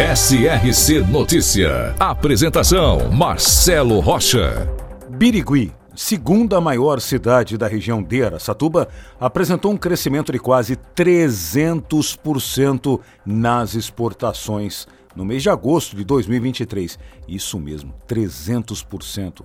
SRC Notícia. Apresentação: Marcelo Rocha. Birigui, segunda maior cidade da região de Aracatuba, apresentou um crescimento de quase 300% nas exportações no mês de agosto de 2023. Isso mesmo, 300%.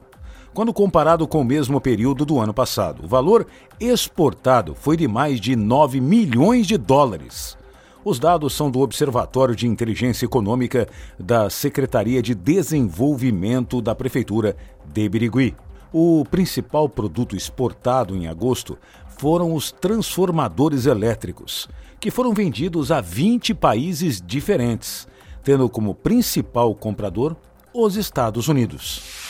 Quando comparado com o mesmo período do ano passado, o valor exportado foi de mais de 9 milhões de dólares. Os dados são do Observatório de Inteligência Econômica da Secretaria de Desenvolvimento da Prefeitura de Birigui. O principal produto exportado em agosto foram os transformadores elétricos, que foram vendidos a 20 países diferentes, tendo como principal comprador os Estados Unidos.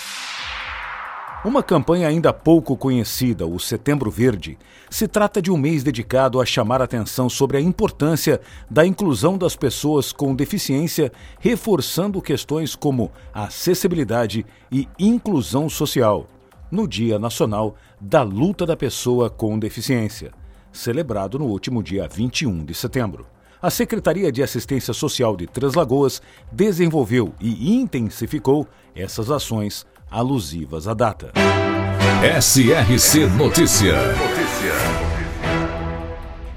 Uma campanha ainda pouco conhecida, o Setembro Verde, se trata de um mês dedicado a chamar atenção sobre a importância da inclusão das pessoas com deficiência, reforçando questões como acessibilidade e inclusão social, no Dia Nacional da Luta da Pessoa com Deficiência, celebrado no último dia 21 de setembro. A Secretaria de Assistência Social de Três Lagoas desenvolveu e intensificou essas ações alusivas à data. SRC Notícia.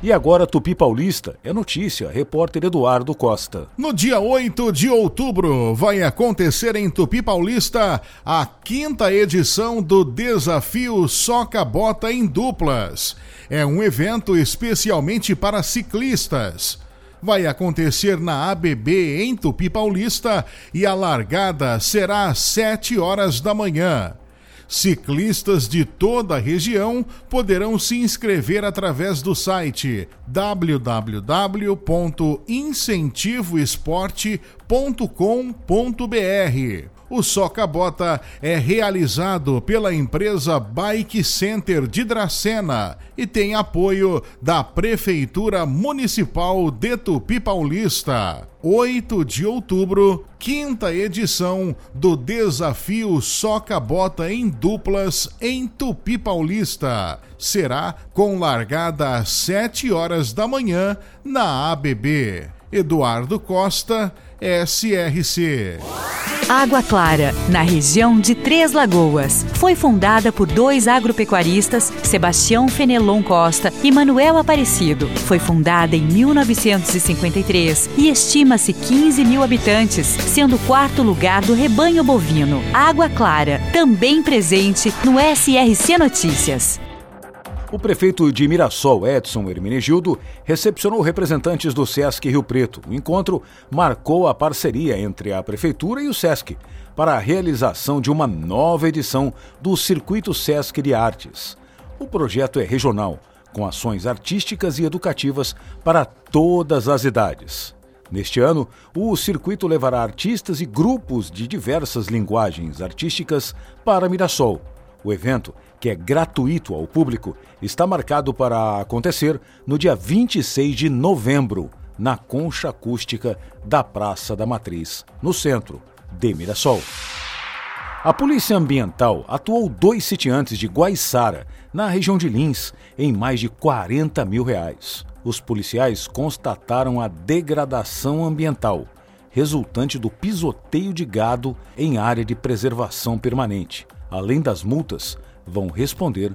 E agora Tupi Paulista é notícia, repórter Eduardo Costa. No dia 8 de outubro vai acontecer em Tupi Paulista a quinta edição do Desafio Soca Bota em Duplas. É um evento especialmente para ciclistas vai acontecer na ABB em Tupi Paulista e a largada será às 7 horas da manhã. Ciclistas de toda a região poderão se inscrever através do site www.incentivoesporte.com.br. O Soca Bota é realizado pela empresa Bike Center de Dracena e tem apoio da Prefeitura Municipal de Tupi Paulista. 8 de outubro, quinta edição do Desafio Soca Bota em Duplas em Tupi Paulista. Será com largada às 7 horas da manhã na ABB. Eduardo Costa, SRC. Água Clara, na região de Três Lagoas. Foi fundada por dois agropecuaristas, Sebastião Fenelon Costa e Manuel Aparecido. Foi fundada em 1953 e estima-se 15 mil habitantes, sendo o quarto lugar do rebanho bovino. Água Clara, também presente no SRC Notícias. O prefeito de Mirassol, Edson Hermenegildo, recepcionou representantes do Sesc Rio Preto. O encontro marcou a parceria entre a prefeitura e o Sesc para a realização de uma nova edição do Circuito Sesc de Artes. O projeto é regional, com ações artísticas e educativas para todas as idades. Neste ano, o circuito levará artistas e grupos de diversas linguagens artísticas para Mirassol. O evento que é gratuito ao público, está marcado para acontecer no dia 26 de novembro, na concha acústica da Praça da Matriz, no centro de Mirassol. A Polícia Ambiental atuou dois sitiantes de Guaiçara, na região de Lins, em mais de 40 mil reais. Os policiais constataram a degradação ambiental, resultante do pisoteio de gado em área de preservação permanente. Além das multas, vão responder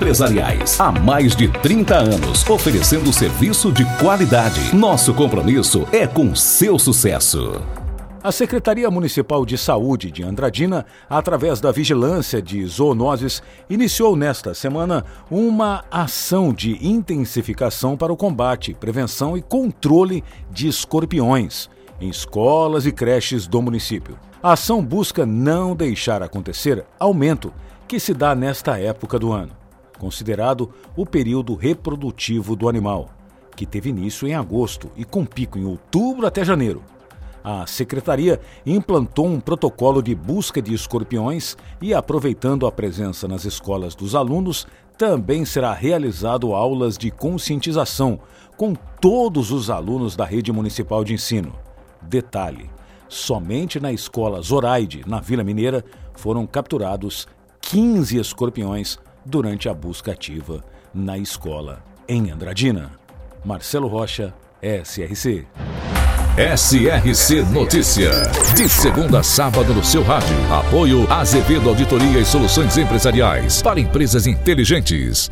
empresariais. Há mais de 30 anos, oferecendo serviço de qualidade. Nosso compromisso é com seu sucesso. A Secretaria Municipal de Saúde de Andradina, através da vigilância de zoonoses, iniciou nesta semana uma ação de intensificação para o combate, prevenção e controle de escorpiões em escolas e creches do município. A ação busca não deixar acontecer aumento que se dá nesta época do ano, considerado o período reprodutivo do animal, que teve início em agosto e com pico em outubro até janeiro a secretaria implantou um protocolo de busca de escorpiões e, aproveitando a presença nas escolas dos alunos, também será realizado aulas de conscientização com todos os alunos da rede municipal de ensino. Detalhe: somente na escola Zoraide, na Vila Mineira, foram capturados 15 escorpiões durante a busca ativa na escola em Andradina. Marcelo Rocha, SRC. SRC Notícia. De segunda a sábado no seu rádio. Apoio Azevedo Auditoria e Soluções Empresariais para empresas inteligentes.